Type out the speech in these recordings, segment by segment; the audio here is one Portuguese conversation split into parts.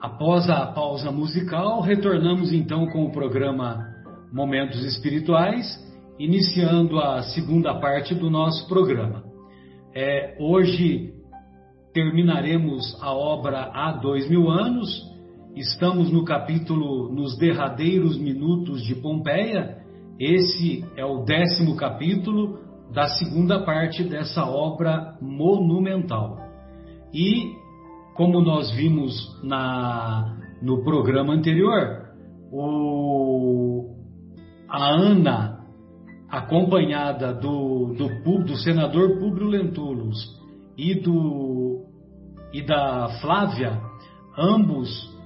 Após a pausa musical, retornamos então com o programa Momentos Espirituais, iniciando a segunda parte do nosso programa. É, hoje terminaremos a obra Há Dois Mil Anos, estamos no capítulo Nos Derradeiros Minutos de Pompeia, esse é o décimo capítulo da segunda parte dessa obra monumental. E como nós vimos na, no programa anterior, o, a Ana, acompanhada do, do, do senador Públio Lentulus e, do, e da Flávia, ambos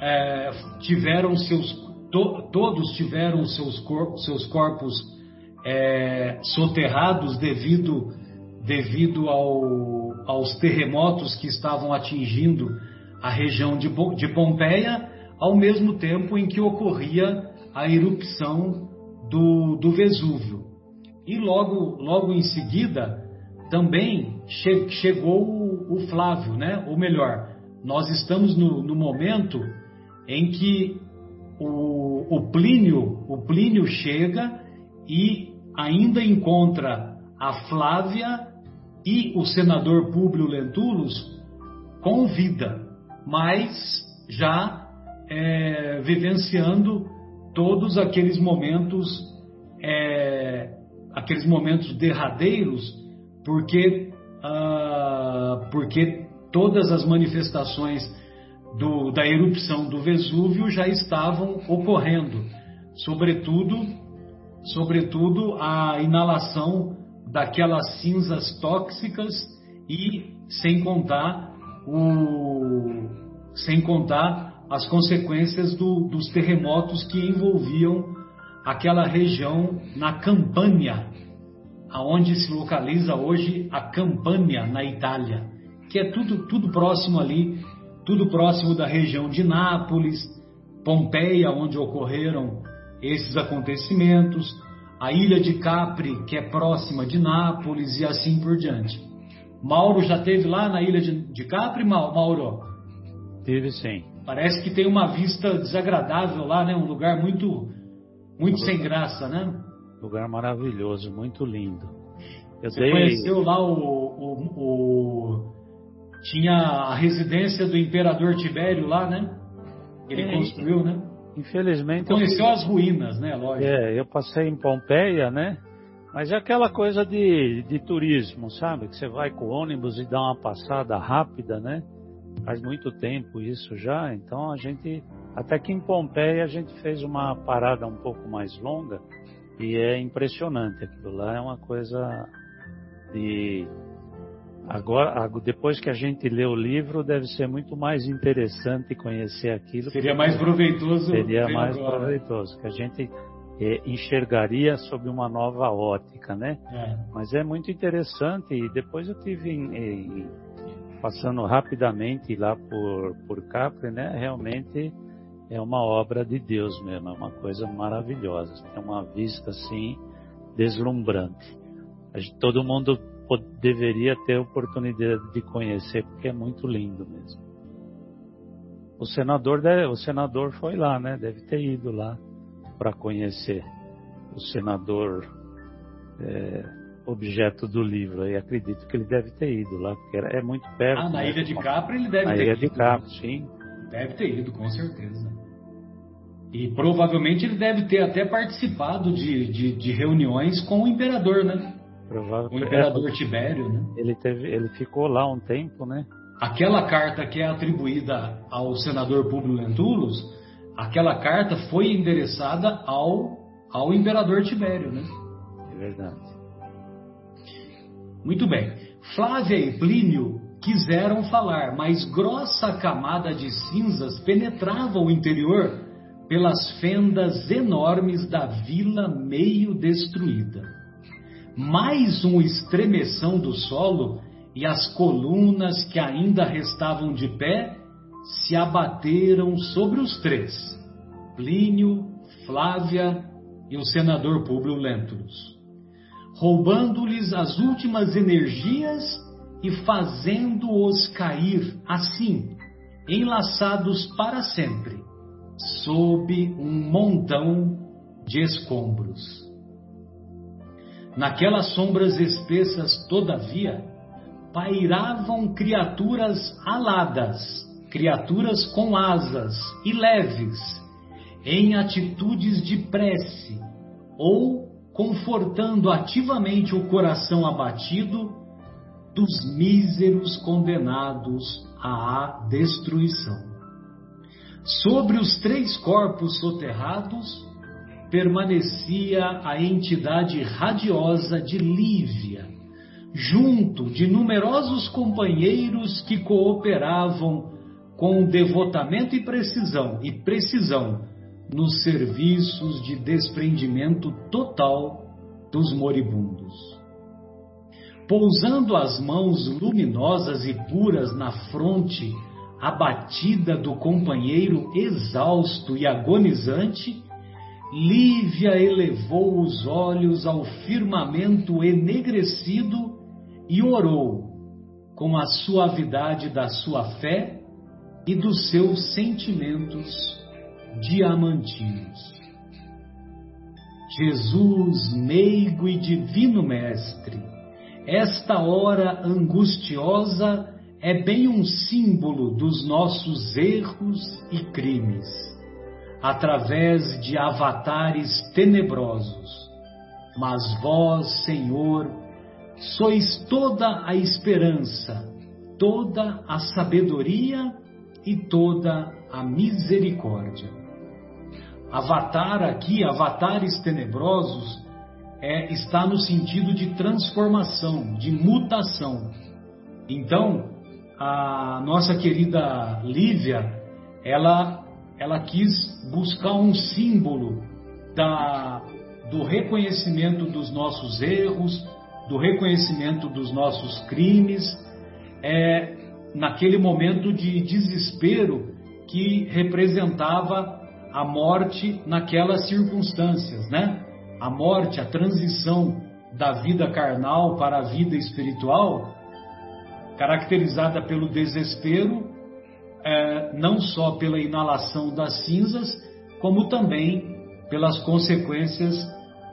é, tiveram seus, to, todos tiveram seus, cor, seus corpos é, soterrados devido, devido ao aos terremotos que estavam atingindo a região de, de Pompeia, ao mesmo tempo em que ocorria a erupção do, do Vesúvio. E logo, logo em seguida, também che, chegou o, o, Flávio, né? ou melhor, nós estamos no, no momento em que o, o, Plínio, o Plínio chega e ainda encontra a Flávia e o senador Públio Lentulus com vida, mas já é, vivenciando todos aqueles momentos, é, aqueles momentos derradeiros, porque, ah, porque todas as manifestações do, da erupção do Vesúvio já estavam ocorrendo, sobretudo, sobretudo a inalação daquelas cinzas tóxicas e sem contar o sem contar as consequências do, dos terremotos que envolviam aquela região na Campânia, aonde se localiza hoje a Campânia na Itália, que é tudo tudo próximo ali, tudo próximo da região de Nápoles, Pompeia, onde ocorreram esses acontecimentos, a ilha de Capri, que é próxima de Nápoles e assim por diante. Mauro já teve lá na ilha de, de Capri, Mauro? Teve sim. Parece que tem uma vista desagradável lá, né? Um lugar muito, muito sem graça, né? Lugar maravilhoso, muito lindo. Eu Você dei... conheceu lá o, o, o, tinha a residência do imperador Tibério lá, né? Ele é, construiu, né? Infelizmente. Conheceu eu... as ruínas, né? Lógico. É, eu passei em Pompeia, né? Mas é aquela coisa de, de turismo, sabe? Que você vai com o ônibus e dá uma passada rápida, né? Faz muito tempo isso já, então a gente. Até que em Pompeia a gente fez uma parada um pouco mais longa e é impressionante. Aquilo lá é uma coisa de Agora, depois que a gente lê o livro, deve ser muito mais interessante conhecer aquilo. Seria mais proveitoso. Seria mais agora. proveitoso, que a gente é, enxergaria sob uma nova ótica, né? É. Mas é muito interessante. E depois eu tive em, em, passando rapidamente lá por por Capri, né? Realmente é uma obra de Deus mesmo, é uma coisa maravilhosa. Tem uma vista assim deslumbrante. Todo mundo deveria ter a oportunidade de conhecer, porque é muito lindo mesmo. O senador, deve, o senador foi lá, né? Deve ter ido lá para conhecer o senador é, objeto do livro. E acredito que ele deve ter ido lá, porque é muito perto. Ah, na né? Ilha de Capri ele deve na ter Ilha ido. de Capri, sim. Deve ter ido, com certeza. E provavelmente ele deve ter até participado de, de, de reuniões com o imperador, né? Provável, o imperador é, Tibério, né? Ele, teve, ele ficou lá um tempo, né? Aquela carta que é atribuída ao senador Públio Lentulus, aquela carta foi endereçada ao, ao imperador Tibério, né? É verdade. Muito bem. Flávia e Plínio quiseram falar, mas grossa camada de cinzas penetrava o interior pelas fendas enormes da vila meio destruída mais um estremeção do solo e as colunas que ainda restavam de pé se abateram sobre os três: Plínio, Flávia e o senador Públio Lentulus, roubando-lhes as últimas energias e fazendo-os cair assim, enlaçados para sempre, sob um montão de escombros. Naquelas sombras espessas, todavia, pairavam criaturas aladas, criaturas com asas e leves, em atitudes de prece, ou confortando ativamente o coração abatido dos míseros condenados à destruição. Sobre os três corpos soterrados permanecia a entidade radiosa de Lívia, junto de numerosos companheiros que cooperavam com devotamento e precisão e precisão nos serviços de desprendimento total dos moribundos. Pousando as mãos luminosas e puras na fronte abatida do companheiro exausto e agonizante, Lívia elevou os olhos ao firmamento enegrecido e orou com a suavidade da sua fé e dos seus sentimentos diamantinos. Jesus, meigo e divino Mestre, esta hora angustiosa é bem um símbolo dos nossos erros e crimes, através de avatares tenebrosos. Mas vós, Senhor, sois toda a esperança, toda a sabedoria e toda a misericórdia. Avatar aqui, avatares tenebrosos, é, está no sentido de transformação, de mutação. Então, a nossa querida Lívia, ela, ela quis buscar um símbolo da, do reconhecimento dos nossos erros, do reconhecimento dos nossos crimes, é, naquele momento de desespero que representava a morte naquelas circunstâncias, né? A morte, a transição da vida carnal para a vida espiritual, caracterizada pelo desespero, é, não só pela inalação das cinzas, como também pelas consequências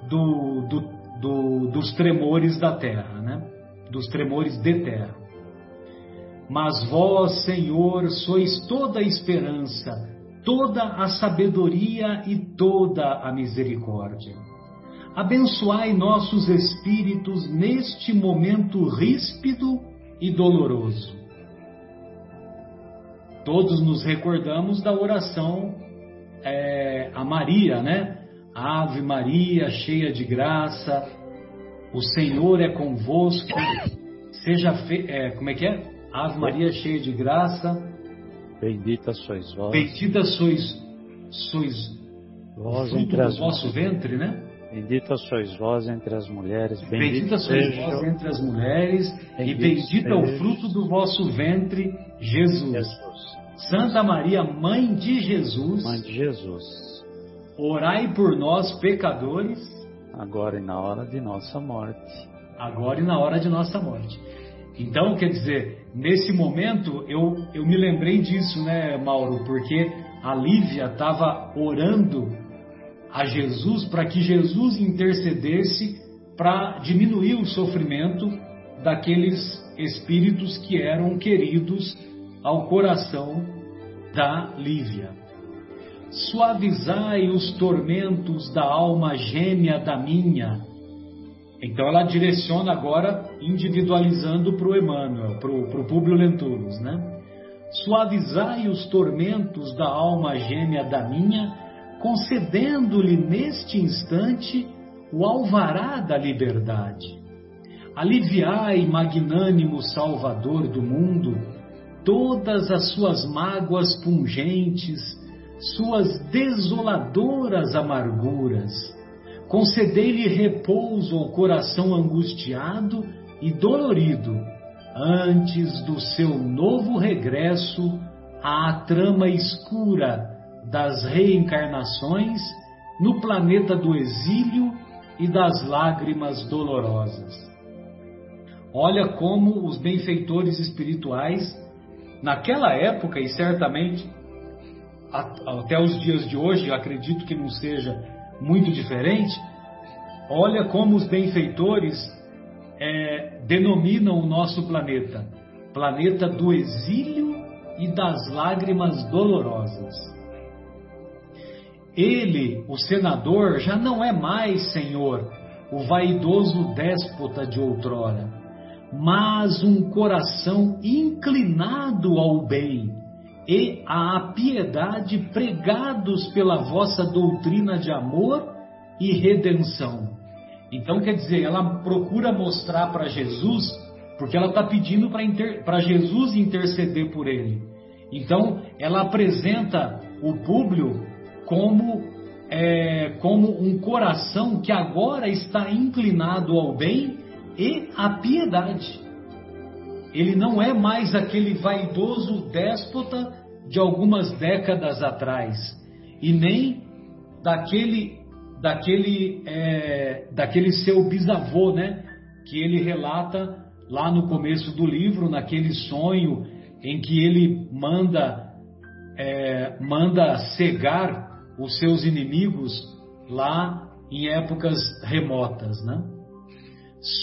do, do, do, dos tremores da terra, né? dos tremores de terra. Mas vós, Senhor, sois toda a esperança, toda a sabedoria e toda a misericórdia. Abençoai nossos espíritos neste momento ríspido e doloroso. Todos nos recordamos da oração é, a Maria, né? Ave Maria, cheia de graça, o Senhor é convosco. Seja fe... é, como é que é? Ave Maria, cheia de graça. Bendita sois vós. Bendita sois, sois vós entre as vosso ventre, né? Bendita sois vós entre as mulheres. Bendita sois vós entre as mulheres e bendito é o fruto do vosso ventre, Jesus. Jesus. Santa Maria, Mãe de Jesus. Mãe de Jesus Orai por nós, pecadores, agora e na hora de nossa morte. Agora e na hora de nossa morte. Então, quer dizer, nesse momento eu, eu me lembrei disso, né, Mauro? Porque a Lívia estava orando a Jesus para que Jesus intercedesse para diminuir o sofrimento daqueles espíritos que eram queridos ao coração da Lívia suavizai os tormentos da alma gêmea da minha. Então ela direciona agora, individualizando para o Emmanuel, para o Públio Lentulus, né? Suavizai os tormentos da alma gêmea da minha, concedendo-lhe neste instante o alvará da liberdade. Aliviai, magnânimo Salvador do mundo, todas as suas mágoas pungentes, suas desoladoras amarguras. Concedei-lhe repouso ao coração angustiado e dolorido, antes do seu novo regresso à trama escura das reencarnações no planeta do exílio e das lágrimas dolorosas. Olha como os benfeitores espirituais naquela época, e certamente até os dias de hoje, acredito que não seja muito diferente, olha como os benfeitores é, denominam o nosso planeta: planeta do exílio e das lágrimas dolorosas. Ele, o senador, já não é mais senhor, o vaidoso déspota de outrora, mas um coração inclinado ao bem e à piedade pregados pela vossa doutrina de amor e redenção. Então, quer dizer, ela procura mostrar para Jesus, porque ela está pedindo para inter... Jesus interceder por ele. Então, ela apresenta o público como, é, como um coração que agora está inclinado ao bem e à piedade. Ele não é mais aquele vaidoso déspota de algumas décadas atrás, e nem daquele, daquele, é, daquele seu bisavô, né? Que ele relata lá no começo do livro, naquele sonho em que ele manda, é, manda cegar os seus inimigos lá em épocas remotas, né?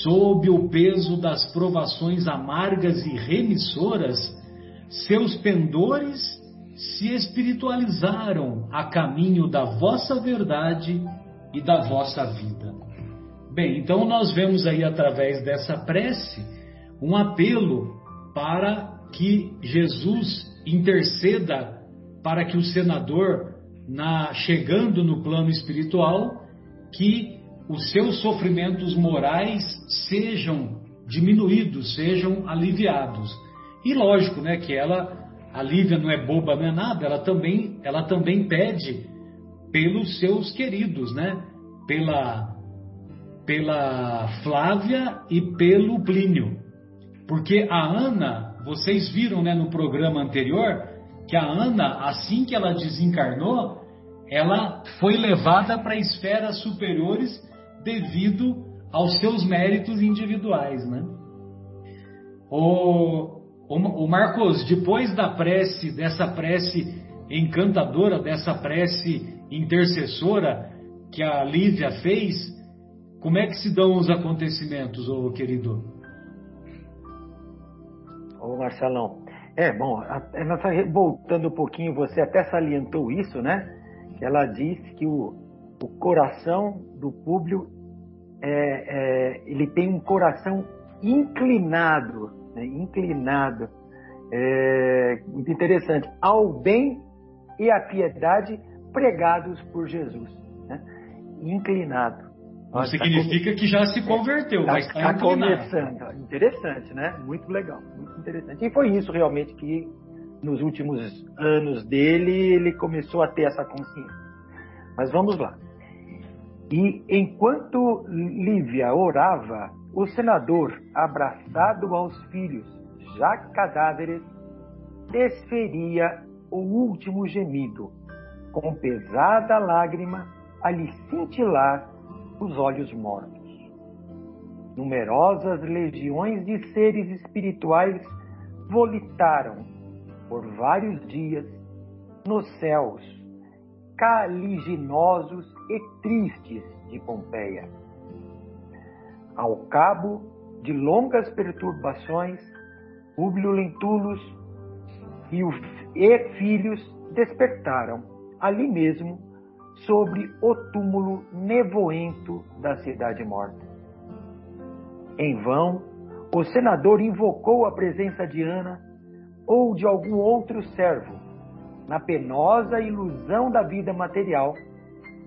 Sob o peso das provações amargas e remissoras, seus pendores se espiritualizaram a caminho da vossa verdade e da vossa vida. Bem, então nós vemos aí através dessa prece um apelo para que Jesus interceda para que o senador, na, chegando no plano espiritual, que os seus sofrimentos morais sejam diminuídos, sejam aliviados. E lógico, né, que ela, a Lívia não é boba, não é nada, ela também, ela também pede pelos seus queridos, né? Pela, pela Flávia e pelo Plínio. Porque a Ana, vocês viram né, no programa anterior, que a Ana, assim que ela desencarnou, ela foi levada para esferas superiores devido aos seus méritos individuais, né? O, o, o Marcos, depois da prece, dessa prece encantadora, dessa prece intercessora que a Lívia fez, como é que se dão os acontecimentos, ô querido? Ô Marcelão, é bom, voltando um pouquinho, você até salientou isso, né? Ela disse que o, o coração do Públio é, é, ele tem um coração inclinado, né? inclinado, é, muito interessante, ao bem e à piedade pregados por Jesus, né? inclinado. Não significa tá que já se converteu, tá, mas está tá começando. Interessante, né? Muito legal, muito interessante. E foi isso realmente que nos últimos anos dele ele começou a ter essa consciência. Mas vamos lá. E enquanto Lívia orava, o senador, abraçado aos filhos, já cadáveres, desferia o último gemido, com pesada lágrima a lhe cintilar os olhos mortos. Numerosas legiões de seres espirituais volitaram por vários dias nos céus caliginosos e tristes de Pompeia. Ao cabo de longas perturbações, Públio Lentulus e, o, e filhos despertaram ali mesmo sobre o túmulo nevoento da cidade morta. Em vão, o senador invocou a presença de Ana ou de algum outro servo na penosa ilusão da vida material,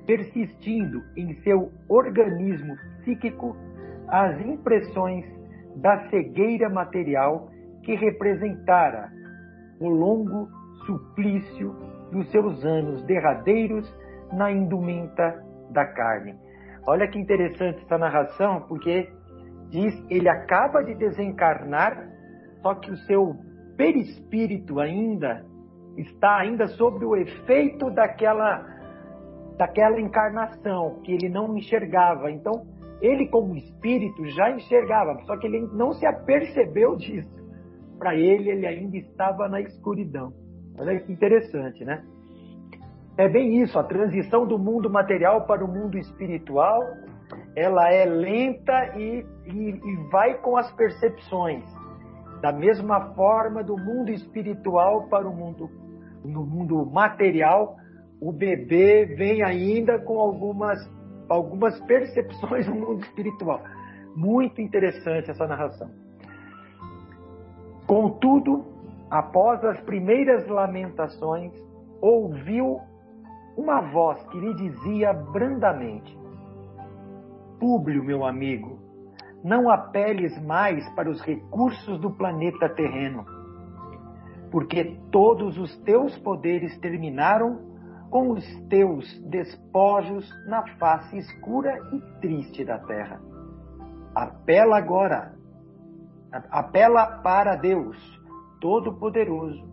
persistindo em seu organismo psíquico as impressões da cegueira material que representara o longo suplício dos seus anos derradeiros na indumenta da carne. Olha que interessante essa narração, porque diz ele acaba de desencarnar, só que o seu perispírito ainda está ainda sobre o efeito daquela daquela encarnação que ele não enxergava. Então, ele como espírito já enxergava, só que ele não se apercebeu disso. para ele, ele ainda estava na escuridão. Olha que interessante, né? É bem isso, a transição do mundo material para o mundo espiritual, ela é lenta e, e, e vai com as percepções. Da mesma forma, do mundo espiritual para o mundo, no mundo material, o bebê vem ainda com algumas, algumas percepções no mundo espiritual. Muito interessante essa narração. Contudo, após as primeiras lamentações, ouviu uma voz que lhe dizia brandamente: Públio, meu amigo, não apeles mais para os recursos do planeta terreno, porque todos os teus poderes terminaram com os teus despojos na face escura e triste da terra. Apela agora, apela para Deus Todo-Poderoso,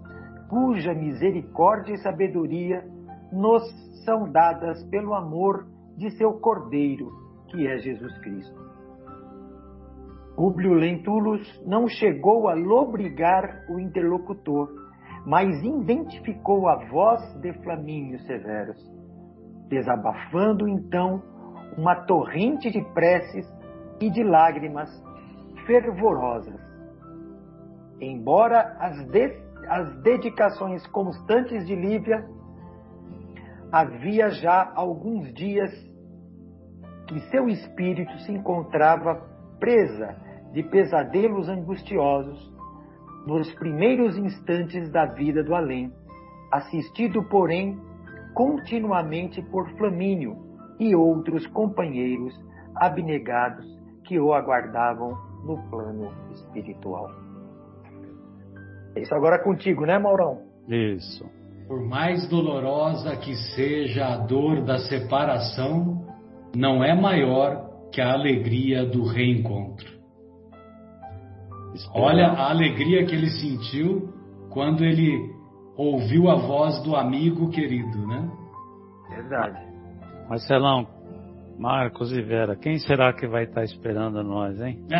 cuja misericórdia e sabedoria nos são dadas pelo amor de seu Cordeiro, que é Jesus Cristo. Públio Lentulus não chegou a lobrigar o interlocutor, mas identificou a voz de Flamínio Severus, desabafando então uma torrente de preces e de lágrimas fervorosas. Embora as, de, as dedicações constantes de Lívia havia já alguns dias que seu espírito se encontrava presa de pesadelos angustiosos nos primeiros instantes da vida do além, assistido, porém, continuamente por Flamínio e outros companheiros abnegados que o aguardavam no plano espiritual. Isso agora é contigo, né, Maurão? Isso. Por mais dolorosa que seja a dor da separação, não é maior que a alegria do reencontro. Olha a alegria que ele sentiu quando ele ouviu a voz do amigo querido, né? Verdade. Marcelão, Marcos e Vera, quem será que vai estar esperando nós, hein?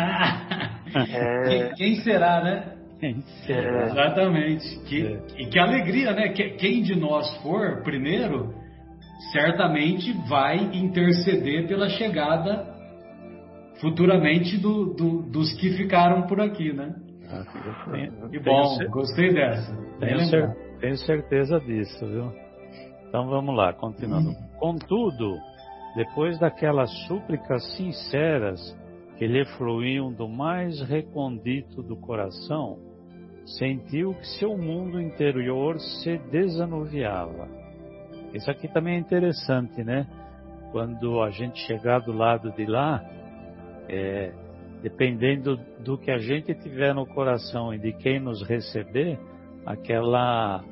é... quem, quem será, né? É, exatamente. Que, é. E que alegria, né? Que, quem de nós for primeiro, certamente vai interceder pela chegada futuramente do, do, dos que ficaram por aqui, né? Ah, e bom, gostei dessa. Tenho, cer tenho, certeza disso, viu? Então vamos lá, continuando. Hum. Contudo, depois daquelas súplicas sinceras que lhe fluíam do mais recondito do coração, sentiu que seu mundo interior se desanuviava. Isso aqui também é interessante, né? Quando a gente chegar do lado de lá, é, dependendo do que a gente tiver no coração e de quem nos receber, aquela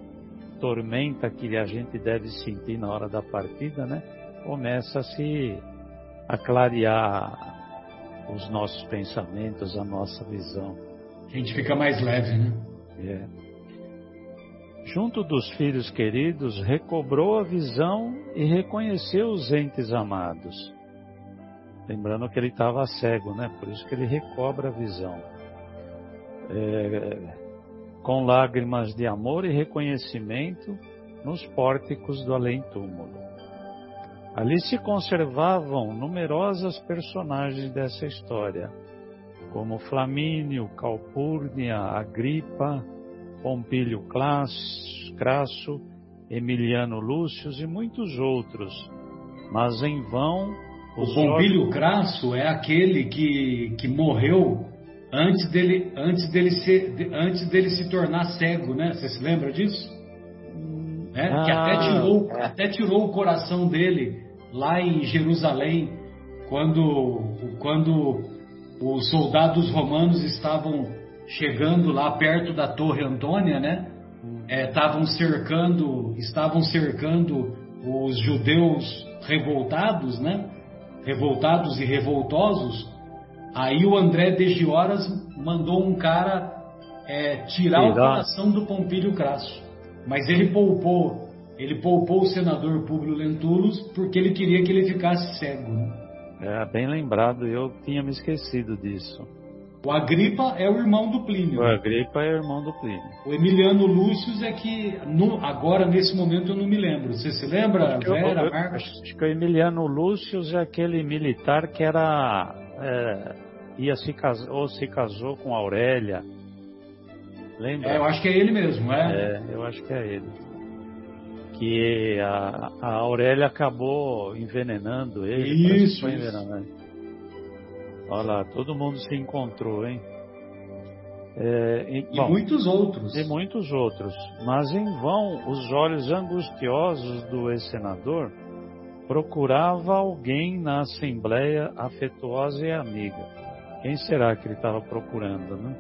tormenta que a gente deve sentir na hora da partida, né? Começa a se a clarear os nossos pensamentos, a nossa visão. A gente fica mais leve, né? É. Junto dos filhos queridos, recobrou a visão e reconheceu os entes amados. Lembrando que ele estava cego, né? Por isso que ele recobra a visão. É, com lágrimas de amor e reconhecimento nos pórticos do além-túmulo. Ali se conservavam numerosas personagens dessa história como Flamínio, Calpurnia, Agripa, Pompílio Crasso, Emiliano Lúcio e muitos outros. Mas em vão. O Pompílio Crasso é aquele que, que morreu antes dele, antes, dele se, antes dele se tornar cego, né? Você se lembra disso? É, ah, que até tirou, é. até tirou o coração dele lá em Jerusalém, quando, quando os soldados romanos estavam chegando lá perto da Torre Antônia, né? Estavam é, cercando, estavam cercando os judeus revoltados, né? Revoltados e revoltosos. Aí o André de Gioras mandou um cara é, tirar o coração do Pompílio Crasso, mas ele poupou, ele poupou o senador Públio Lentulus porque ele queria que ele ficasse cego. Né? É, bem lembrado, eu tinha me esquecido disso. O Agripa é o irmão do Plínio. O Agripa é o irmão do Plínio. O Emiliano Lúcio é que no, agora, nesse momento, eu não me lembro. Você se lembra, acho Vera, eu, Marcos? Acho que o Emiliano Lúcio é aquele militar que era... É, ia se casar, ou se casou com Aurélia. Lembra? É, eu acho que é ele mesmo, é? É, eu acho que é ele. Que a, a Aurélia acabou envenenando ele. Isso, isso. Olha lá, todo mundo se encontrou, hein? É, e, e bom, muitos outros. E muitos outros. Mas em vão, os olhos angustiosos do ex-senador procurava alguém na assembleia afetuosa e amiga. Quem será que ele estava procurando, né?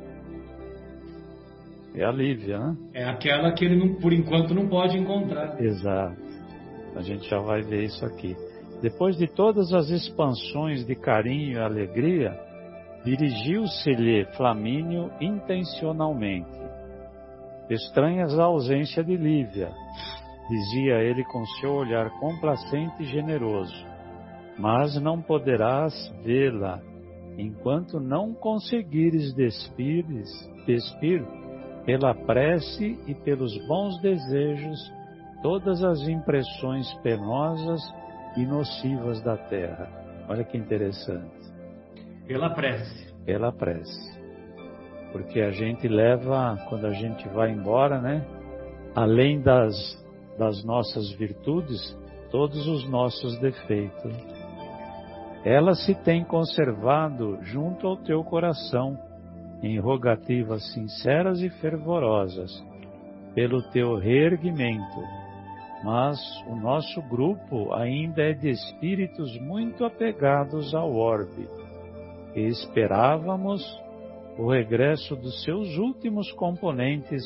É a Lívia, né? É aquela que ele, não, por enquanto, não pode encontrar. Exato. A gente já vai ver isso aqui. Depois de todas as expansões de carinho e alegria, dirigiu-se-lhe Flamínio intencionalmente. Estranhas a ausência de Lívia, dizia ele com seu olhar complacente e generoso, mas não poderás vê-la enquanto não conseguires despir, despir pela prece e pelos bons desejos todas as impressões penosas e nocivas da terra. Olha que interessante. Pela prece. Pela prece. Porque a gente leva, quando a gente vai embora, né? Além das, das nossas virtudes, todos os nossos defeitos. Ela se tem conservado junto ao teu coração, em rogativas sinceras e fervorosas, pelo teu reerguimento mas o nosso grupo ainda é de espíritos muito apegados ao orbe. E esperávamos o regresso dos seus últimos componentes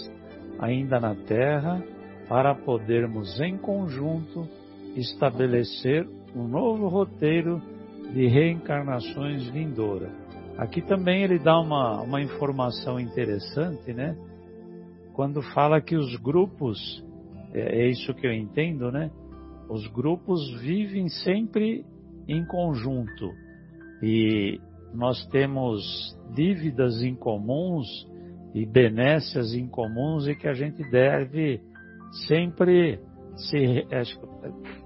ainda na Terra para podermos em conjunto estabelecer um novo roteiro de reencarnações vindoura. Aqui também ele dá uma, uma informação interessante, né? Quando fala que os grupos é, é isso que eu entendo, né? Os grupos vivem sempre em conjunto e nós temos dívidas em comuns e benécias em comuns e que a gente deve sempre se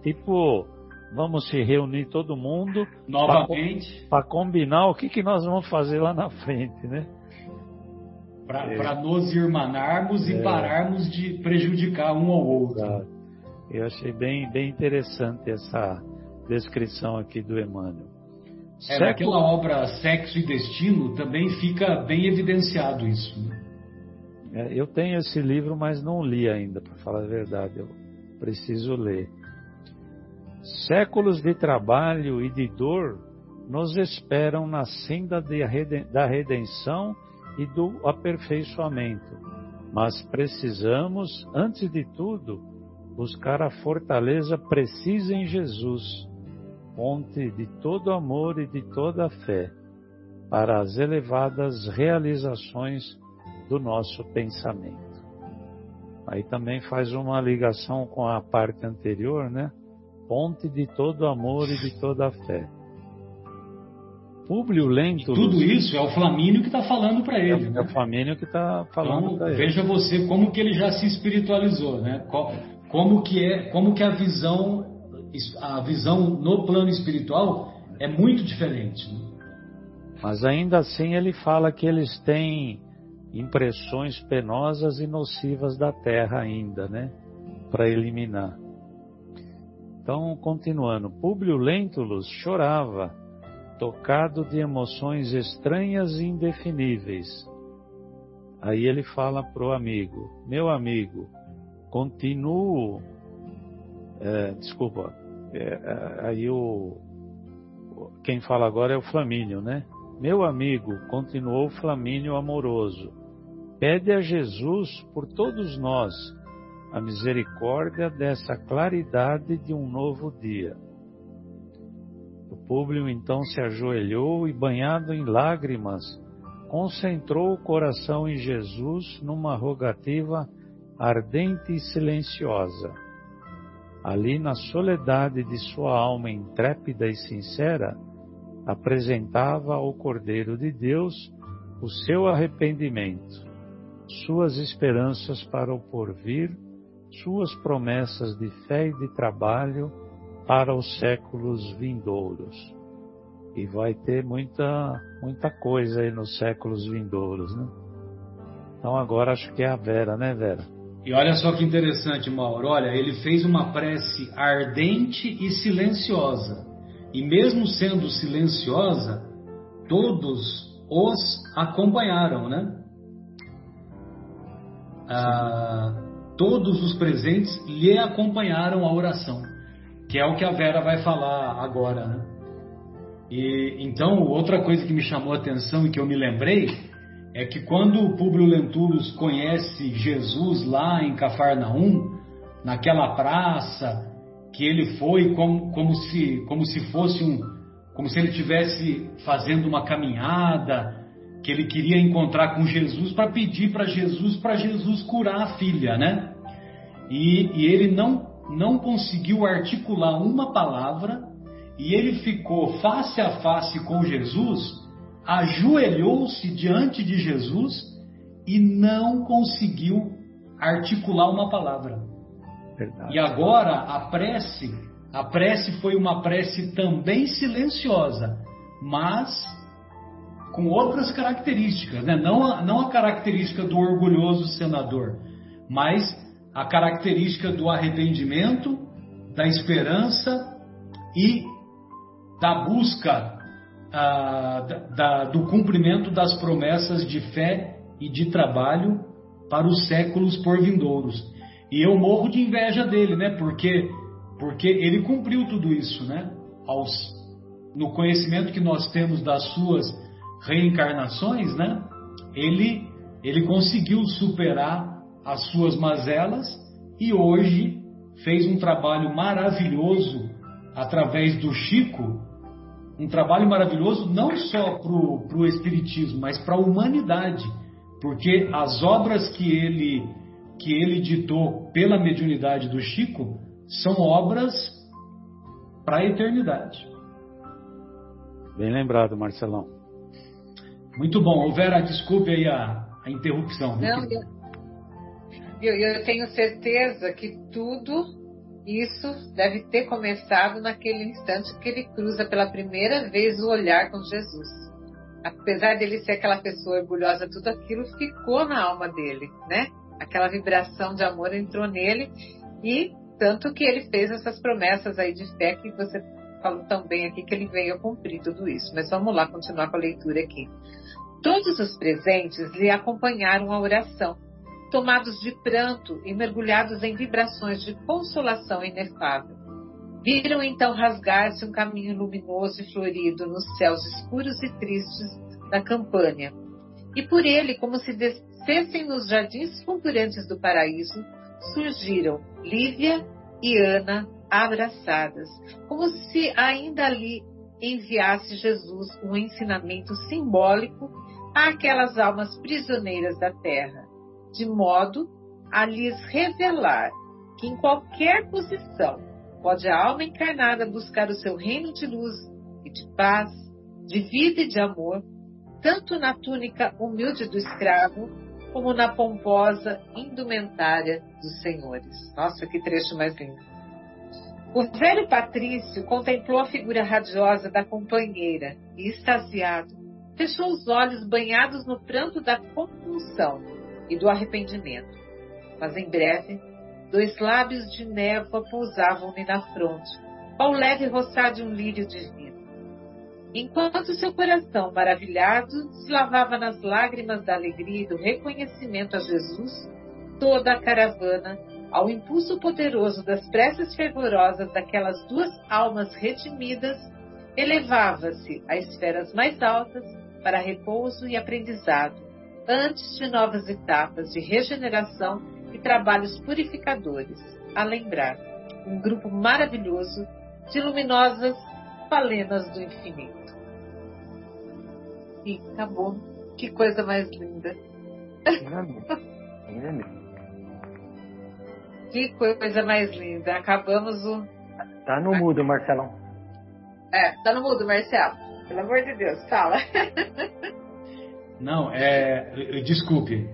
tipo vamos se reunir todo mundo novamente para combinar o que, que nós vamos fazer lá na frente, né? Para é. nos irmanarmos é. e pararmos de prejudicar um ao outro. Exato. Eu achei bem, bem interessante essa descrição aqui do Emmanuel. É. Naquela obra Sexo e Destino também fica bem evidenciado isso. Né? É, eu tenho esse livro, mas não li ainda, para falar a verdade. Eu preciso ler. Séculos de trabalho e de dor nos esperam na senda da redenção e do aperfeiçoamento, mas precisamos, antes de tudo, buscar a fortaleza precisa em Jesus, fonte de todo amor e de toda fé, para as elevadas realizações do nosso pensamento. Aí também faz uma ligação com a parte anterior, né? Ponte de todo amor e de toda fé. Públio Lentulus. Tudo isso é o Flamínio que está falando para ele. É, né? é, o Flamínio que está falando então, para ele. Veja você como que ele já se espiritualizou, né? Como que é, como que a visão, a visão no plano espiritual é muito diferente. Né? Mas ainda assim ele fala que eles têm impressões penosas e nocivas da Terra ainda, né? Para eliminar. Então, continuando, Públio Lentulus chorava tocado de emoções estranhas e indefiníveis. Aí ele fala pro amigo: Meu amigo, continuo. É, desculpa, é, é, aí o. Quem fala agora é o Flamínio, né? Meu amigo, continuou Flamínio amoroso, pede a Jesus por todos nós a misericórdia dessa claridade de um novo dia. Públio então se ajoelhou e, banhado em lágrimas, concentrou o coração em Jesus numa rogativa ardente e silenciosa. Ali, na soledade de sua alma intrépida e sincera, apresentava ao Cordeiro de Deus o seu arrependimento, suas esperanças para o porvir, suas promessas de fé e de trabalho para os séculos vindouros. E vai ter muita, muita coisa aí nos séculos vindouros, né? Então agora acho que é a Vera, né, Vera? E olha só que interessante, Mauro. Olha, ele fez uma prece ardente e silenciosa. E mesmo sendo silenciosa, todos os acompanharam, né? Ah, todos os presentes lhe acompanharam a oração, que é o que a Vera vai falar agora, né? E então outra coisa que me chamou a atenção e que eu me lembrei é que quando o Públio Lentulus conhece Jesus lá em Cafarnaum, naquela praça que ele foi como, como se como se fosse um como se ele tivesse fazendo uma caminhada, que ele queria encontrar com Jesus para pedir para Jesus para Jesus curar a filha, né? E, e ele não não conseguiu articular uma palavra e ele ficou face a face com Jesus, ajoelhou-se diante de Jesus e não conseguiu articular uma palavra. Verdade. E agora a prece a prece foi uma prece também silenciosa, mas com outras características, né? não, a, não a característica do orgulhoso senador, mas a característica do arrependimento, da esperança e da busca ah, da, do cumprimento das promessas de fé e de trabalho para os séculos por vindouros. E eu morro de inveja dele, né? Porque porque ele cumpriu tudo isso, né? Aos, no conhecimento que nós temos das suas reencarnações, né? Ele, ele conseguiu superar as suas mazelas e hoje fez um trabalho maravilhoso através do Chico, um trabalho maravilhoso não só para o Espiritismo, mas para a humanidade, porque as obras que ele, que ele ditou pela mediunidade do Chico são obras para a eternidade. Bem lembrado, Marcelão. Muito bom. Vera, desculpe aí a, a interrupção. Não, eu, eu tenho certeza que tudo isso deve ter começado naquele instante que ele cruza pela primeira vez o olhar com Jesus. Apesar dele ser aquela pessoa orgulhosa, tudo aquilo ficou na alma dele, né? Aquela vibração de amor entrou nele e tanto que ele fez essas promessas aí de fé que você falou também aqui que ele veio cumprir tudo isso. Mas vamos lá continuar com a leitura aqui. Todos os presentes lhe acompanharam a oração, tomados de pranto e mergulhados em vibrações de consolação inefável. Viram então rasgar-se um caminho luminoso e florido nos céus escuros e tristes da campanha. E por ele, como se descessem nos jardins fulgurantes do paraíso, surgiram Lívia e Ana abraçadas, como se ainda ali enviasse Jesus um ensinamento simbólico àquelas almas prisioneiras da terra, de modo a lhes revelar que em qualquer posição pode a alma encarnada buscar o seu reino de luz e de paz, de vida e de amor, tanto na túnica humilde do escravo, como na pomposa indumentária dos senhores. Nossa, que trecho mais lindo. O velho Patrício contemplou a figura radiosa da companheira e, extasiado, fechou os olhos banhados no pranto da compulsão e do arrependimento. Mas em breve, dois lábios de névoa pousavam-lhe na fronte, ao leve roçar de um lírio divino enquanto seu coração maravilhado se lavava nas lágrimas da alegria e do reconhecimento a Jesus, toda a caravana, ao impulso poderoso das preces fervorosas daquelas duas almas redimidas, elevava-se a esferas mais altas para repouso e aprendizado, antes de novas etapas de regeneração e trabalhos purificadores, a lembrar um grupo maravilhoso de luminosas palenas do infinito e acabou. Que coisa mais linda. que coisa mais linda. Acabamos o. Tá no mudo, Marcelão. É, tá no mudo, Marcelo. Pelo amor de Deus, fala. Não, é. Desculpe.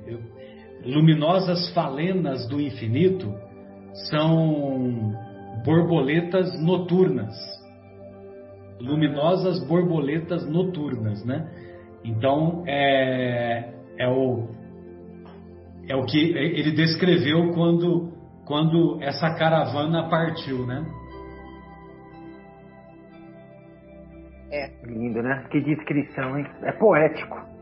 Luminosas falenas do infinito são borboletas noturnas. Luminosas borboletas noturnas, né? Então, é, é o é o que ele descreveu quando quando essa caravana partiu, né? É. Lindo, né? Que descrição, hein? É poético.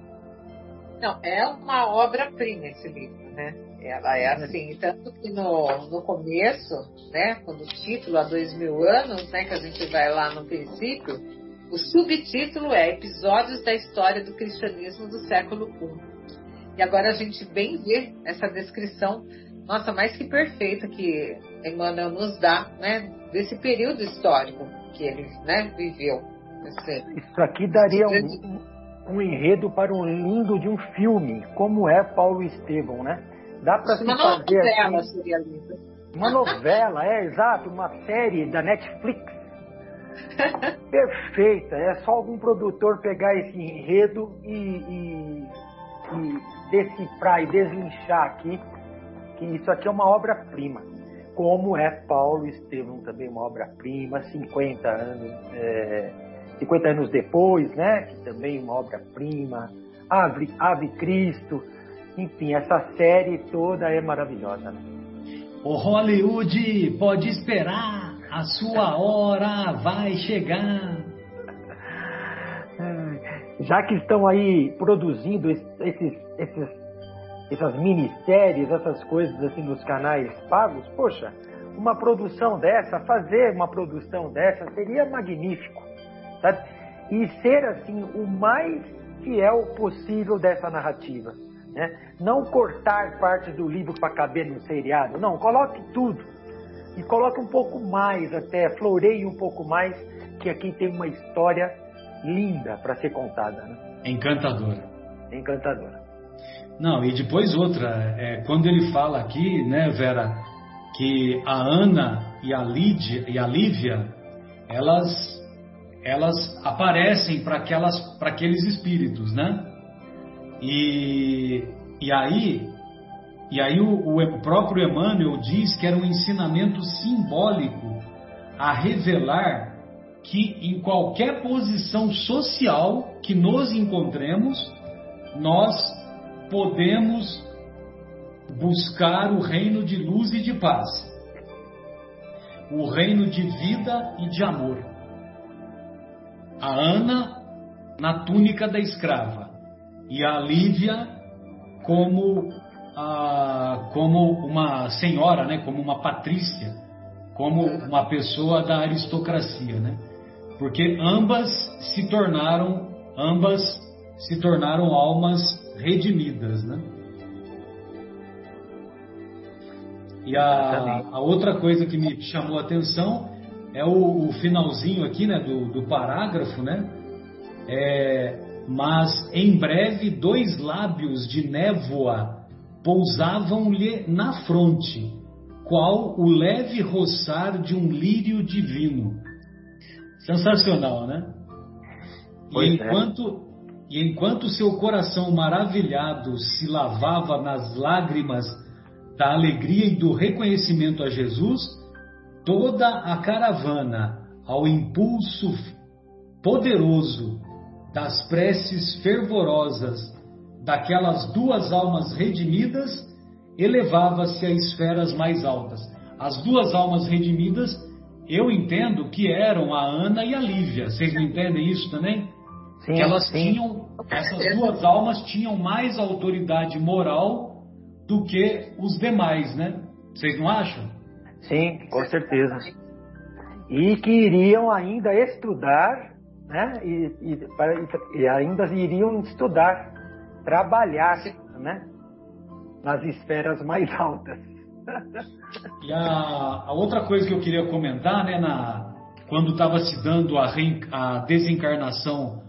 Não, é uma obra-prima esse livro, né? Ela é assim, tanto que no, no começo, né, quando o título há dois mil anos, né, que a gente vai lá no princípio, o subtítulo é Episódios da História do Cristianismo do século I. E agora a gente bem vê essa descrição, nossa, mais que perfeita que Emmanuel nos dá, né, desse período histórico que ele, né, viveu. Esse, Isso aqui daria um, um enredo para um lindo de um filme, como é Paulo Estevão, né? Dá para se fazer novela assim, seria linda. Uma novela, é exato, uma série da Netflix. Perfeita, é só algum produtor pegar esse enredo e, e, e decifrar e deslinchar aqui que isso aqui é uma obra-prima. Como é Paulo Estevão também uma obra-prima, 50 anos, é, 50 anos depois, né? Que também uma obra-prima. Ave, Ave Cristo, enfim, essa série toda é maravilhosa. Né? O Hollywood pode esperar, a sua hora vai chegar. Já que estão aí produzindo esses, esses, essas minisséries, essas coisas assim nos canais pagos, poxa, uma produção dessa, fazer uma produção dessa seria magnífico, sabe? E ser assim o mais fiel possível dessa narrativa. Né? Não cortar parte do livro para caber no seriado. Não, coloque tudo. E coloque um pouco mais até, floreie um pouco mais, que aqui tem uma história linda para ser contada. Né? Encantadora. Encantadora. Não, e depois outra, é, quando ele fala aqui, né, Vera, que a Ana e a, Lídia, e a Lívia, elas, elas aparecem para aqueles espíritos, né? E, e aí, e aí o, o próprio Emmanuel diz que era um ensinamento simbólico a revelar que em qualquer posição social que nos encontremos, nós podemos buscar o reino de luz e de paz, o reino de vida e de amor. A Ana na túnica da escrava, e a Lívia como, a, como uma senhora, né, como uma patrícia, como uma pessoa da aristocracia, né? Porque ambas se tornaram, ambas se tornaram almas redimidas, né? E a, a outra coisa que me chamou a atenção é o, o finalzinho aqui, né, do, do parágrafo, né? É, mas em breve dois lábios de névoa pousavam-lhe na fronte, qual o leve roçar de um lírio divino. Sensacional, né? E é. enquanto, é. e enquanto seu coração maravilhado se lavava nas lágrimas da alegria e do reconhecimento a Jesus, toda a caravana, ao impulso poderoso das preces fervorosas daquelas duas almas redimidas, elevava-se a esferas mais altas. As duas almas redimidas, eu entendo que eram a Ana e a Lívia. Vocês não entendem isso também? Sim, que elas sim. tinham, essas duas almas tinham mais autoridade moral do que os demais, né? Vocês não acham? Sim, com certeza. E que iriam ainda estudar né? E, e, e ainda iriam estudar, trabalhar, né? Nas esferas mais altas. E a, a, outra coisa que eu queria comentar, né, na, quando estava se dando a, a desencarnação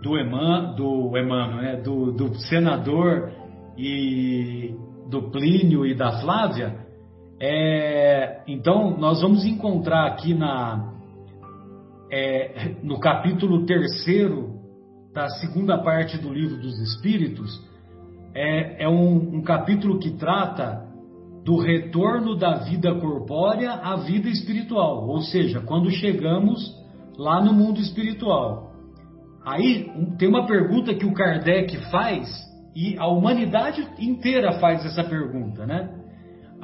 do Eman, do Emmanuel, né, do, do senador e do Plínio e da Flávia, é, então nós vamos encontrar aqui na, é, no capítulo terceiro para a segunda parte do livro dos Espíritos, é, é um, um capítulo que trata do retorno da vida corpórea à vida espiritual, ou seja, quando chegamos lá no mundo espiritual. Aí tem uma pergunta que o Kardec faz e a humanidade inteira faz essa pergunta, né?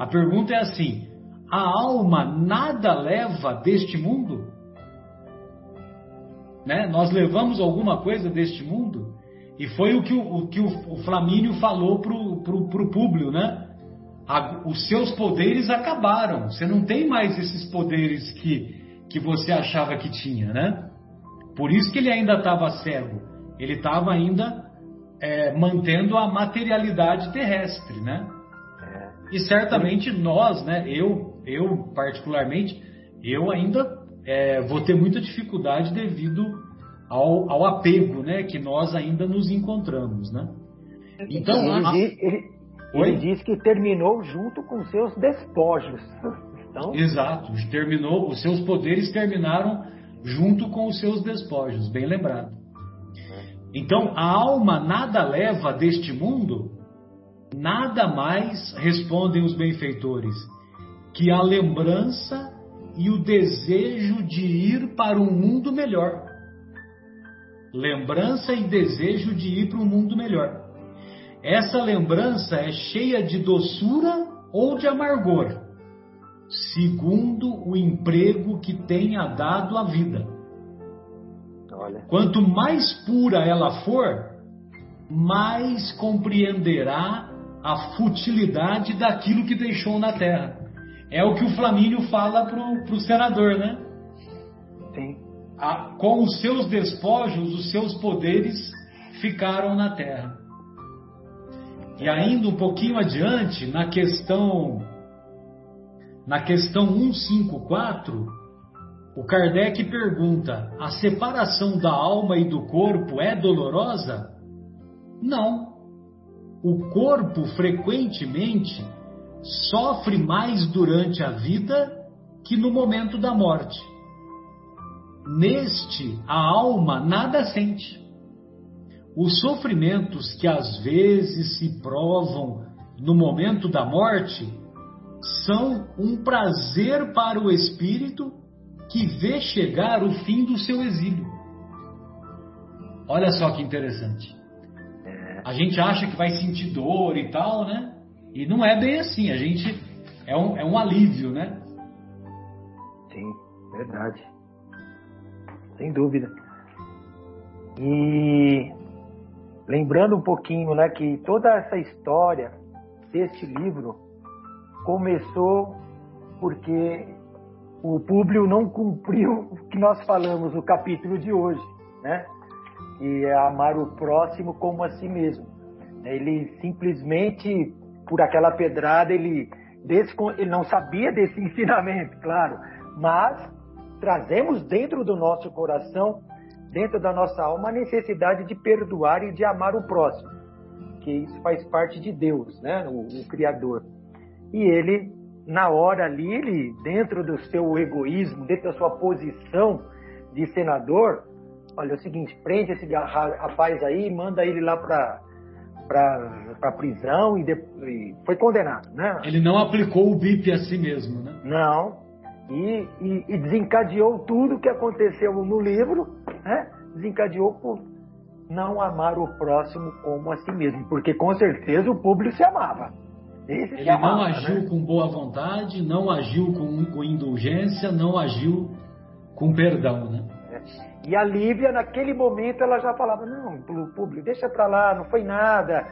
A pergunta é assim: a alma nada leva deste mundo? Né? Nós levamos alguma coisa deste mundo? E foi o que o, o que o, Flamínio falou pro, pro, pro Públio, né? A, os seus poderes acabaram. Você não tem mais esses poderes que, que você achava que tinha, né? Por isso que ele ainda estava cego. Ele estava ainda é, mantendo a materialidade terrestre, né? E certamente nós, né? Eu, eu particularmente, eu ainda é, vou ter muita dificuldade devido ao, ao, apego, né? Que nós ainda nos encontramos, né? Então, ele, a... diz, ele, ele diz que terminou junto com seus despojos. Então... Exato, terminou, os seus poderes terminaram junto com os seus despojos, bem lembrado. Então, a alma nada leva deste mundo, nada mais, respondem os benfeitores, que a lembrança e o desejo de ir para um mundo melhor. Lembrança e desejo de ir para um mundo melhor. Essa lembrança é cheia de doçura ou de amargor segundo o emprego que tenha dado a vida. Olha. Quanto mais pura ela for, mais compreenderá a futilidade daquilo que deixou na terra. É o que o Flamínio fala para o senador, né? Sim. A, com os seus despojos, os seus poderes ficaram na terra. E ainda um pouquinho adiante, na questão na questão 154, o Kardec pergunta: a separação da alma e do corpo é dolorosa? Não. O corpo frequentemente sofre mais durante a vida que no momento da morte. Neste, a alma nada sente. Os sofrimentos que às vezes se provam no momento da morte são um prazer para o espírito que vê chegar o fim do seu exílio. Olha só que interessante. A gente acha que vai sentir dor e tal, né? E não é bem assim. A gente é um, é um alívio, né? Sim, verdade. Sem dúvida. E lembrando um pouquinho, né, que toda essa história deste livro começou porque o Públio não cumpriu o que nós falamos no capítulo de hoje, né? E é amar o próximo como a si mesmo. Ele simplesmente, por aquela pedrada, ele, ele não sabia desse ensinamento, claro, mas trazemos dentro do nosso coração, dentro da nossa alma, a necessidade de perdoar e de amar o próximo, que isso faz parte de Deus, né? o, o Criador. E ele, na hora ali, ele, dentro do seu egoísmo, dentro da sua posição de senador, olha, é o seguinte, prende esse rapaz aí, manda ele lá para para prisão e, de, e, foi condenado, né? Ele não aplicou o BIP a si mesmo, né? Não. E, e, e desencadeou tudo o que aconteceu no livro, né? Desencadeou por não amar o próximo como a si mesmo, porque com certeza o público se amava. Esse ele não né? agiu né? com boa vontade, não agiu com, com, indulgência, não agiu com perdão, né? E a Lívia, naquele momento, ela já falava, não, público, deixa pra lá, não foi nada,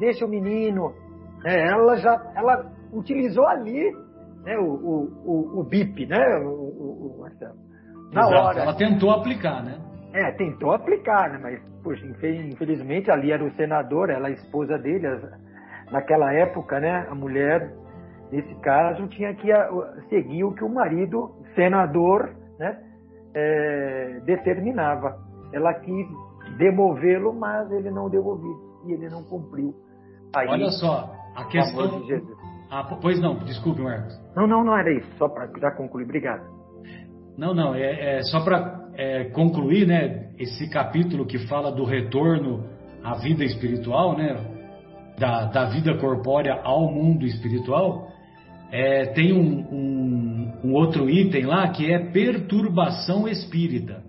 deixa o menino. É, ela já, ela utilizou ali né, o, o, o, o BIP, né, o, Marcelo? Na Exato, hora. Ela tentou aplicar, né? É, tentou aplicar, né? Mas, poxa, infelizmente ali era o senador, ela a esposa dele, naquela época, né, a mulher, nesse caso, tinha que seguir o que o marido, senador, né, é, determinava. Ela quis demovê-lo, mas ele não devolveu e ele não cumpriu. Aí, Olha só, a questão. De ah, pois não, desculpe, Marcos. Não, não, não era isso, só para já concluir, obrigado. Não, não, é, é só para é, concluir, né, esse capítulo que fala do retorno à vida espiritual, né, da, da vida corpórea ao mundo espiritual, é, tem um, um, um outro item lá que é perturbação espírita.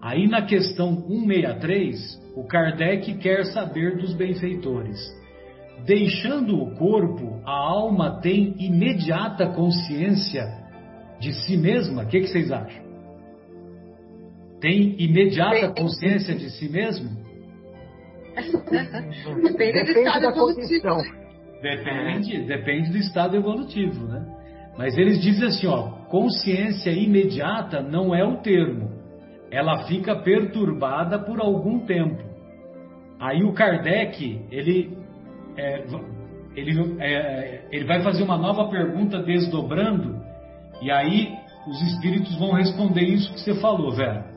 Aí na questão 163, o Kardec quer saber dos benfeitores. Deixando o corpo, a alma tem imediata consciência de si mesma? O que, que vocês acham? Tem imediata consciência de si mesmo? Depende do estado evolutivo. Depende, depende do estado evolutivo, né? Mas eles dizem assim, ó, consciência imediata não é o termo. Ela fica perturbada por algum tempo. Aí o Kardec, ele, é, ele, é, ele vai fazer uma nova pergunta desdobrando, e aí os espíritos vão responder isso que você falou, Vera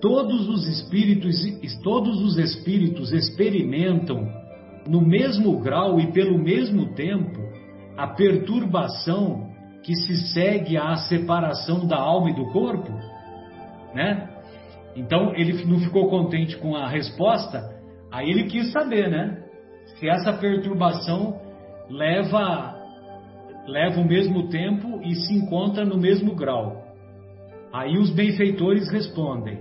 todos os espíritos, todos os espíritos experimentam no mesmo grau e pelo mesmo tempo a perturbação que se segue à separação da alma e do corpo, né? Então ele não ficou contente com a resposta, aí ele quis saber, né? Se essa perturbação leva leva o mesmo tempo e se encontra no mesmo grau. Aí os benfeitores respondem: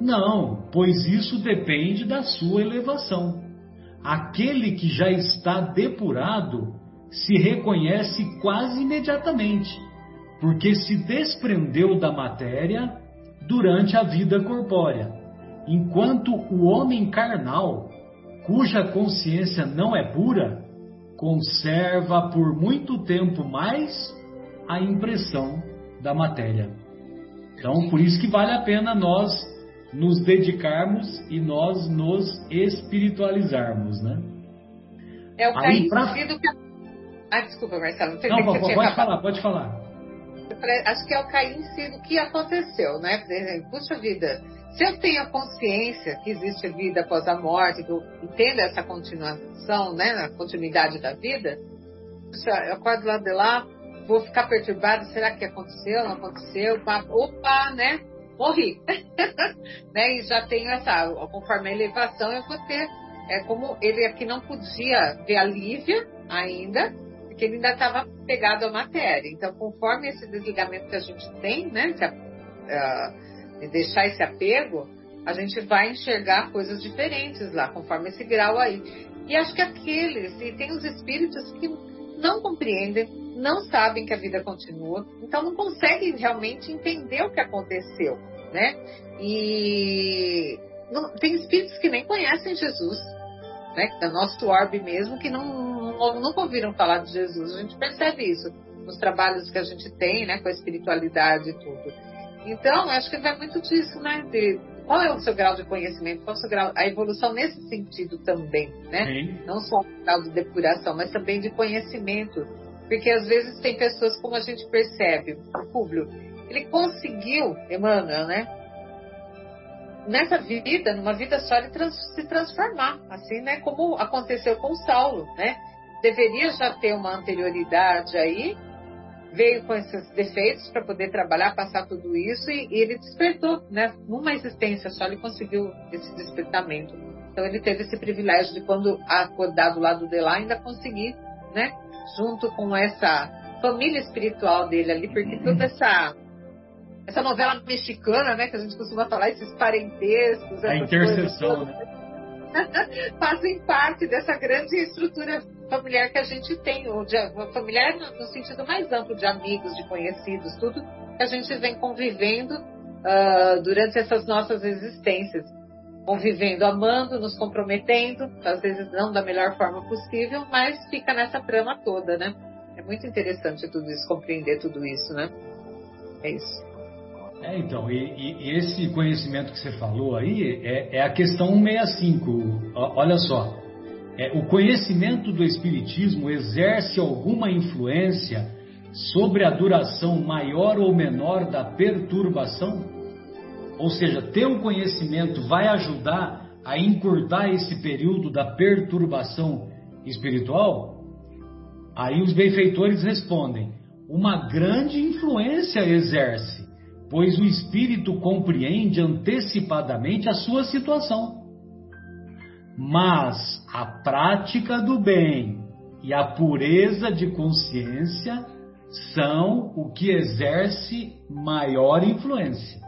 não, pois isso depende da sua elevação. Aquele que já está depurado se reconhece quase imediatamente, porque se desprendeu da matéria durante a vida corpórea, enquanto o homem carnal, cuja consciência não é pura, conserva por muito tempo mais a impressão da matéria. Então, por isso que vale a pena nós nos dedicarmos e nós nos espiritualizarmos, né? É o Aí, pra... que... Ah, desculpa, Marcelo. Não, não pode, pode falar, pode falar. Acho que é o cair em si do que aconteceu, né? Puxa vida, se eu tenho a consciência que existe vida após a morte, que eu entendo essa continuação, né? A continuidade da vida, eu acordo lá de lá, vou ficar perturbado, será que aconteceu, não aconteceu? Opa, né? Morri. né? E já tenho essa, conforme a elevação, eu vou ter, é como ele aqui não podia ver a Lívia ainda, porque ele ainda estava pegado à matéria. Então, conforme esse desligamento que a gente tem, né, de, uh, de deixar esse apego, a gente vai enxergar coisas diferentes lá, conforme esse grau aí. E acho que aqueles, e tem os espíritos que não compreendem, não sabem que a vida continua, então não conseguem realmente entender o que aconteceu né? E não, tem espíritos que nem conhecem Jesus, né? Da nosso orbe mesmo, que não, não, nunca ouviram falar de Jesus. A gente percebe isso nos trabalhos que a gente tem, né? Com a espiritualidade e tudo. Então, acho que vai muito disso, né? De qual é o seu grau de conhecimento, qual é o seu grau, a evolução nesse sentido também, né? Sim. Não só o grau de depuração, mas também de conhecimento. Porque às vezes tem pessoas, como a gente percebe, o público, ele conseguiu, Emmanuel, né? Nessa vida, numa vida só, ele trans, se transformar, assim, né? Como aconteceu com Saulo, né? Deveria já ter uma anterioridade aí, veio com esses defeitos para poder trabalhar, passar tudo isso e, e, ele despertou, né? Numa existência só ele conseguiu esse despertamento. Então ele teve esse privilégio de quando acordado lá do Delá ainda conseguir, né? Junto com essa família espiritual dele ali, porque toda essa essa novela mexicana, né, que a gente costuma falar, esses parentescos. A interseção, né? fazem parte dessa grande estrutura familiar que a gente tem, ou de, familiar no, no, sentido mais amplo, de amigos, de conhecidos, tudo que a gente vem convivendo uh, durante essas nossas existências. Convivendo, amando, nos comprometendo, às vezes não da melhor forma possível, mas fica nessa trama toda, né? É muito interessante tudo isso, compreender tudo isso, né? É isso. É, então, e, e, esse conhecimento que você falou aí é, é a questão 165. Olha só, é, o conhecimento do Espiritismo exerce alguma influência sobre a duração maior ou menor da perturbação? Ou seja, ter o conhecimento vai ajudar a encurtar esse período da perturbação espiritual? Aí os benfeitores respondem: uma grande influência exerce pois o espírito compreende antecipadamente a sua situação. Mas a prática do bem e a pureza de consciência são o que exerce maior influência.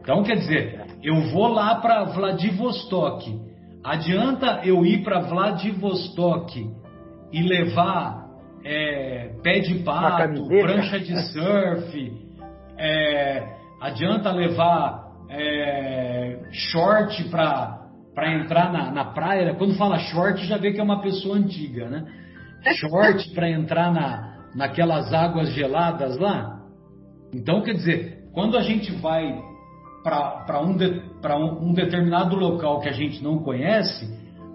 Então, quer dizer, eu vou lá para Vladivostok. Adianta eu ir para Vladivostok e levar é, pé de pato, prancha de surf, é, adianta levar é, short para entrar na, na praia. Quando fala short, já vê que é uma pessoa antiga, né? Short para entrar na, naquelas águas geladas lá. Então, quer dizer, quando a gente vai para um, de, um, um determinado local que a gente não conhece,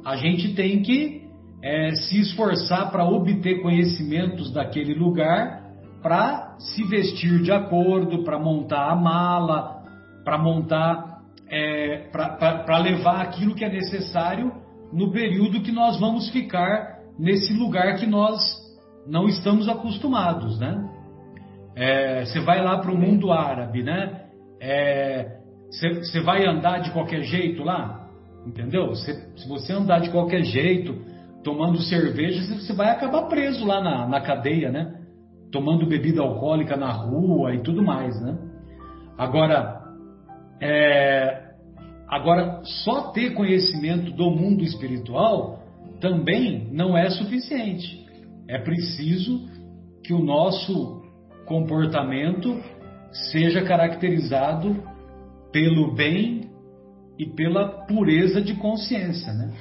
a gente tem que é, se esforçar para obter conhecimentos daquele lugar, para se vestir de acordo, para montar a mala, para montar, é, para levar aquilo que é necessário no período que nós vamos ficar nesse lugar que nós não estamos acostumados, né? É, você vai lá para o mundo árabe, né? Você é, vai andar de qualquer jeito lá, entendeu? Cê, se você andar de qualquer jeito, tomando cerveja, você vai acabar preso lá na, na cadeia, né? Tomando bebida alcoólica na rua e tudo mais, né? Agora, é, agora só ter conhecimento do mundo espiritual também não é suficiente. É preciso que o nosso comportamento seja caracterizado pelo bem e pela pureza de consciência, né?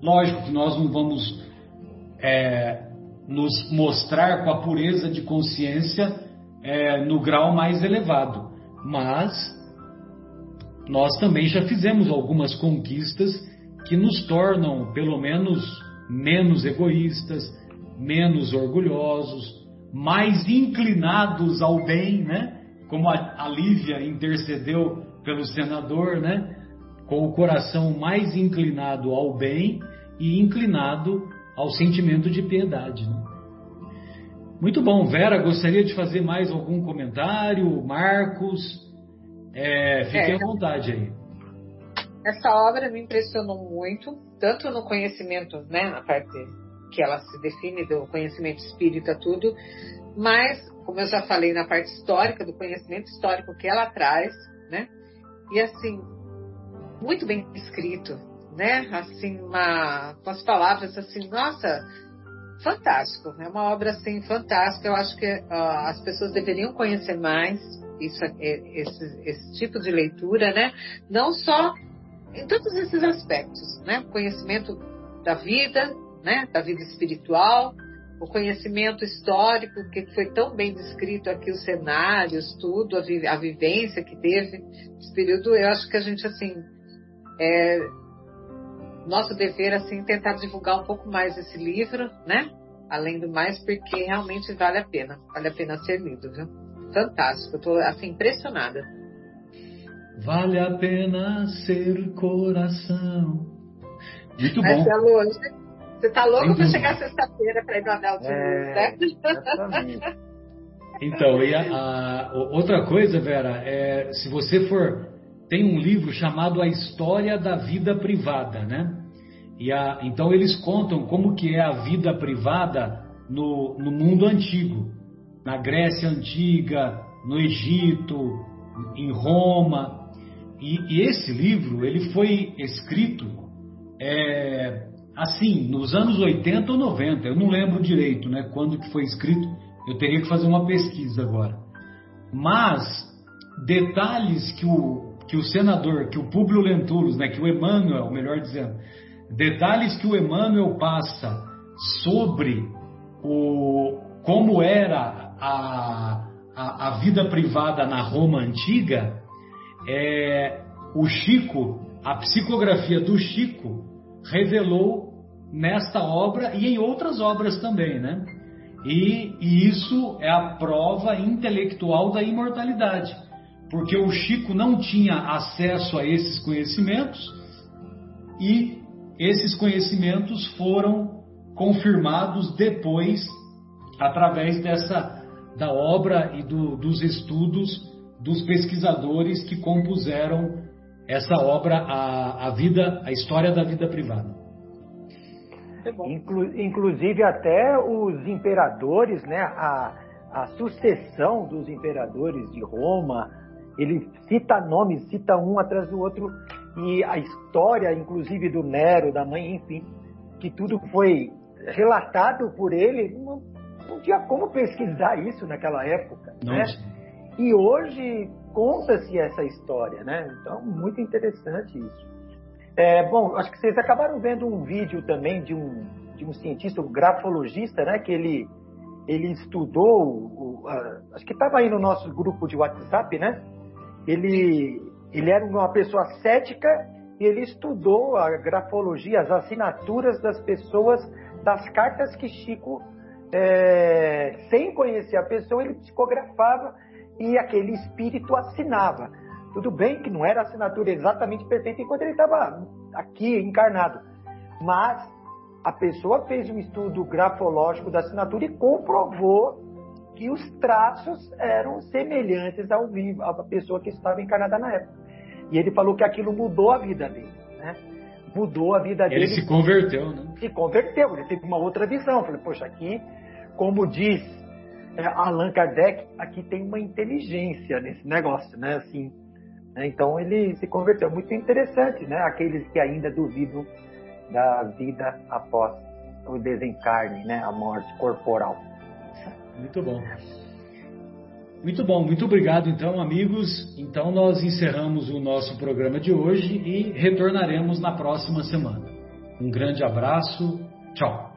Lógico que nós não vamos é, nos mostrar com a pureza de consciência é, no grau mais elevado, mas nós também já fizemos algumas conquistas que nos tornam, pelo menos, menos egoístas, menos orgulhosos, mais inclinados ao bem, né? Como a, a Lívia intercedeu pelo senador, né? Com o coração mais inclinado ao bem e inclinado ao sentimento de piedade. Né? Muito bom, Vera, gostaria de fazer mais algum comentário? Marcos, é, fique é, à vontade aí. Essa obra me impressionou muito, tanto no conhecimento, né, na parte que ela se define do conhecimento espírita, tudo, mas, como eu já falei, na parte histórica, do conhecimento histórico que ela traz, né, e assim, muito bem escrito, né? Assim, uma, com as palavras assim, nossa, fantástico. É uma obra assim fantástica. Eu acho que uh, as pessoas deveriam conhecer mais isso, é, esse, esse tipo de leitura, né? Não só em todos esses aspectos, né? Conhecimento da vida, né? Da vida espiritual, o conhecimento histórico que foi tão bem descrito aqui, os cenários, tudo, a, vi a vivência que teve nesse período. Eu acho que a gente assim é, nosso dever assim tentar divulgar um pouco mais esse livro, né? Além do mais, porque realmente vale a pena, vale a pena ser lido, viu? Fantástico, estou assim impressionada. Vale a pena ser coração. Muito bom. É longe. Você tá louco para chegar sexta-feira para ir no Anel de é, né? Então, e a, a, outra coisa, Vera, é se você for tem um livro chamado A História da Vida Privada, né? E a, então eles contam como que é a vida privada no, no mundo antigo, na Grécia antiga, no Egito, em Roma. E, e esse livro ele foi escrito é, assim nos anos 80 ou 90. Eu não lembro direito, né? Quando que foi escrito? Eu teria que fazer uma pesquisa agora. Mas detalhes que o que o senador, que o Públio Lentulus, né, que o Emmanuel, melhor dizendo, detalhes que o Emmanuel passa sobre o, como era a, a, a vida privada na Roma antiga, é, o Chico, a psicografia do Chico, revelou nesta obra e em outras obras também, né? E, e isso é a prova intelectual da imortalidade porque o Chico não tinha acesso a esses conhecimentos e esses conhecimentos foram confirmados depois através dessa da obra e do, dos estudos dos pesquisadores que compuseram essa obra, a, a vida, a história da vida privada. É Inclu, inclusive até os imperadores, né, a, a sucessão dos imperadores de Roma, ele cita nomes, cita um atrás do outro, e a história, inclusive do Nero, da mãe, enfim, que tudo foi relatado por ele, não, não tinha como pesquisar isso naquela época, né? E hoje conta-se essa história, né? Então, muito interessante isso. É, bom, acho que vocês acabaram vendo um vídeo também de um, de um cientista, um grafologista, né? Que ele, ele estudou, o, a, acho que estava aí no nosso grupo de WhatsApp, né? Ele, ele era uma pessoa cética e ele estudou a grafologia, as assinaturas das pessoas, das cartas que Chico, é, sem conhecer a pessoa, ele psicografava e aquele espírito assinava. Tudo bem que não era a assinatura exatamente perfeita enquanto ele estava aqui encarnado, mas a pessoa fez um estudo grafológico da assinatura e comprovou que os traços eram semelhantes ao vivo, à pessoa que estava encarnada na época. E ele falou que aquilo mudou a vida dele, né? Mudou a vida ele dele. Ele se converteu, né? Se converteu, ele teve uma outra visão. Falei, poxa, aqui, como diz é, Allan Kardec, aqui tem uma inteligência nesse negócio, né? Assim, né? Então ele se converteu. Muito interessante, né? Aqueles que ainda duvidam da vida após o desencarne, né? A morte corporal. Muito bom. Muito bom, muito obrigado então, amigos. Então nós encerramos o nosso programa de hoje e retornaremos na próxima semana. Um grande abraço, tchau.